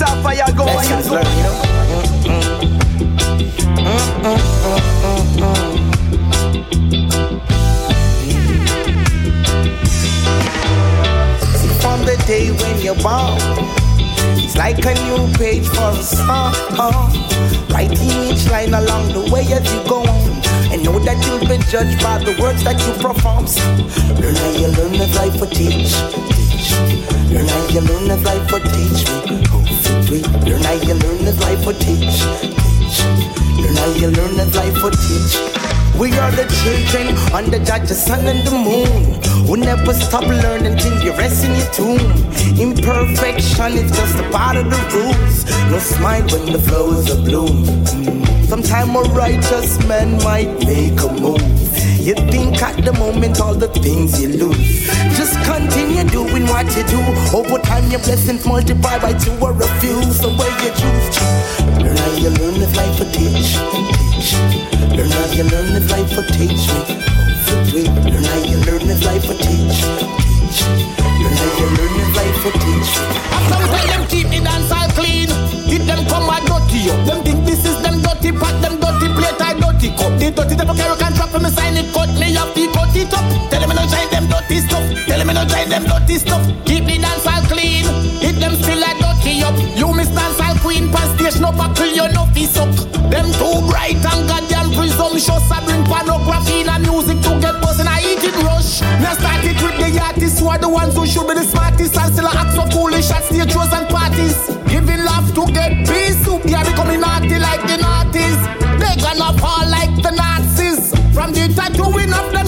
it up, fire go. Lessons learned, you know. From the day when you're born, it's like a new page for a song. Writing each line along the way as you go on. And know that you'll be judged by the words that you perform. So learn how you learn if life will teach. teach. Learn how you learn if life will teach me. Hopefully, learn how you learn if life will teach. teach. Learn how you learn if life will teach. We are the children under the sun and the moon. Who never stop learning till you rest in your tomb. Imperfection is just a part of the rules. No smile when the flowers are bloom. Sometime a righteous man might make a move. You think at the moment all the things you lose. Just continue doing what you do. Over time your blessings multiply by two or a few. So where you choose to learn how you learn if life will teach. teach. Learn how you learn if life will teach me. Learn how you learn if life will teach. Teach. Tell them no dirty stuff. Keep the dance all clean, hit them still a dirty up. You miss dance all queen, pass station up a kill you no fee suck. Them too bright and goddamn presumptuous. I bring pornography and music to get buzz and I eat it rush. Now start it with the artists who are the ones who should be the smartest and still act so foolish at stage and parties. Giving love to get peace, they are becoming naughty like the naughties. They gonna fall like the Nazis. From the tattooing of them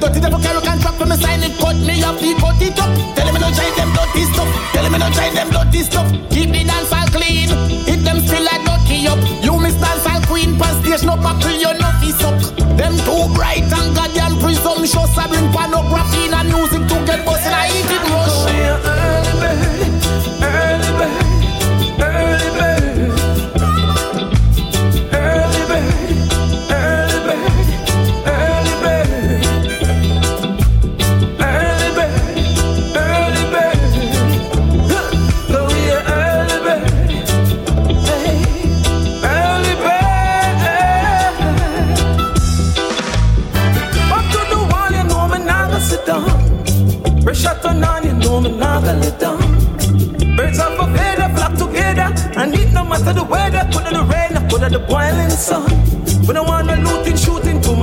dirty devil carry contract when me sign it, cut me up, the cut it up. Tell them me no try them dirty stuff. Tell them me no try them dirty stuff. Keep the dance all clean, hit them still a dirty up. You miss dance all queen, pass station up, buckle your nuffy suck. Them too bright and goddamn presumptuous. I bring pornography and music to get bust and I eat it rush.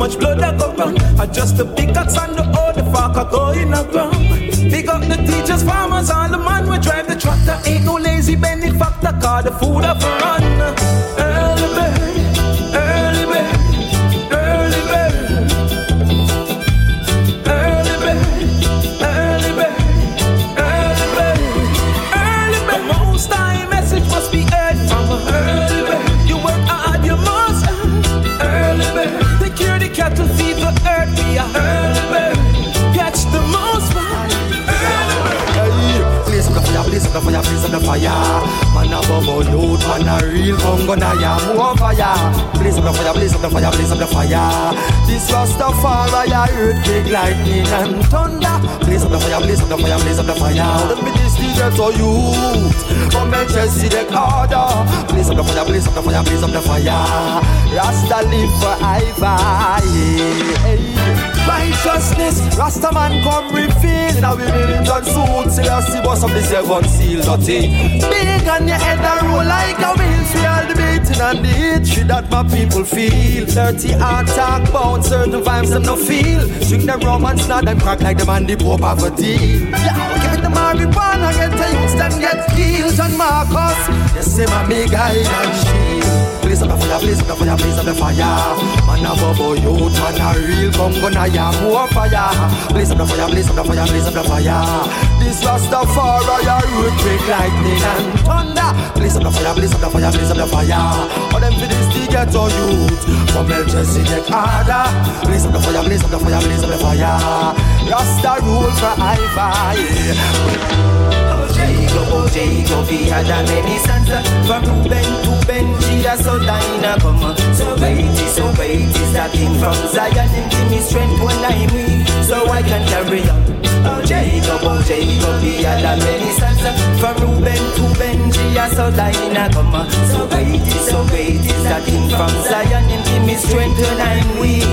Much blood that go run. I just the pickaxe and the old, fuck are going around. Big up the teachers, farmers, all the man we drive the tractor. Ain't no lazy benefactor, car the food up for run. Up the up the fire, up. Man a bubble youth, man a real bongo na ya more fire. Blaze up the fire, blaze up the fire, blaze up the fire. This Rastafari earthquake, lightning and thunder. Blaze up the fire, blaze up the fire, blaze up the fire. Let me this DJ to youth, come and just see. Blaze up the fire, blaze up the fire, blaze up the fire. Rasta live forever, yeah. Hey. Righteousness, Rasta man come reveal Now we millions and suits See us see boss of the seven seal Big on your head and roll like a wheel Feel the beating and the hatred that my people feel. Dirty heart talk about certain vibes them no feel. Drink them rum and snot them crack like them and the poor poverty Yeah, give it the marijuana Get the youths them get healed. John Marcus, see my big guide and shield Blaze up the fire, blaze up the fire, blaze up the fire. Man a bubble youth, man a real bongo na more fire. Blaze up the fire, blaze up the fire, blaze up the fire. This Rastafari a earthquake, lightning and thunder. Blaze up the fire, blaze up the fire, blaze up the fire. All them for this the ghetto youth. From Melchizedek harder. Blaze up the fire, blaze up the fire, blaze up the fire. Rasta rule forever, yeah Jacob, oh Jacob, he had a many sons. From Reuben to Benji, so Dinah come. So is, so great is the king from Zion, and give me strength when I'm weak, so I can carry on. Oh Jacob, oh Jacob, he had a many sons. From Reuben to Benji, so Dinah come. So is, so great is the king from Zion, and give me strength when I'm weak,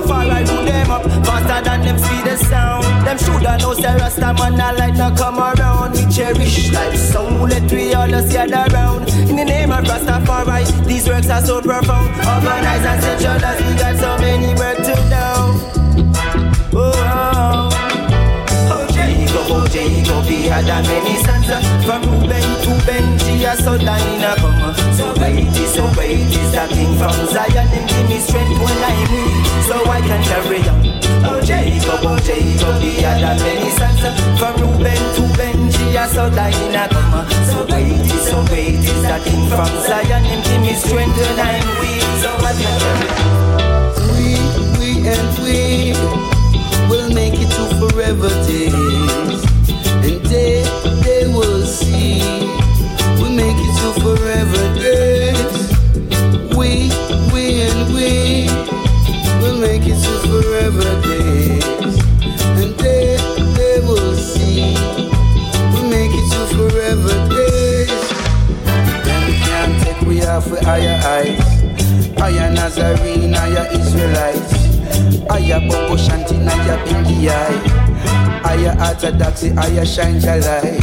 crow, but I do them up faster than them see the sound. Them shoulda know say Rasta man a light no come around. We cherish life, so let we all just gather around. In the name of Rastafari, these works are so profound. Organize and centralize, we got so many work to do. Oh, oh. oh Jacob, oh Jacob, he had a many so Dinah come So is, so great is the king from Zion? And give me strength when I'm weak, so I can carry on. Oh Jacob, oh Jacob, he had a many sons From Reuben to Benji, so Dinah come So is, so great is the king from Zion? And give me strength when I'm weak, so I can carry on. We, we and we Higher Bobo Shanti, higher Binghi Higher Orthodoxy, higher shine your light.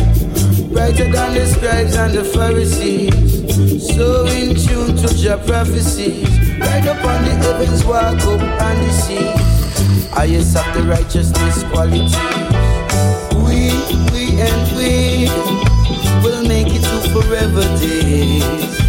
Brighter than the scribes and the Pharisees. So in tune to your prophecies. Right up on the heavens, walk up on the seas. Highest of the righteousness qualities. We, we and we will make it to forever days.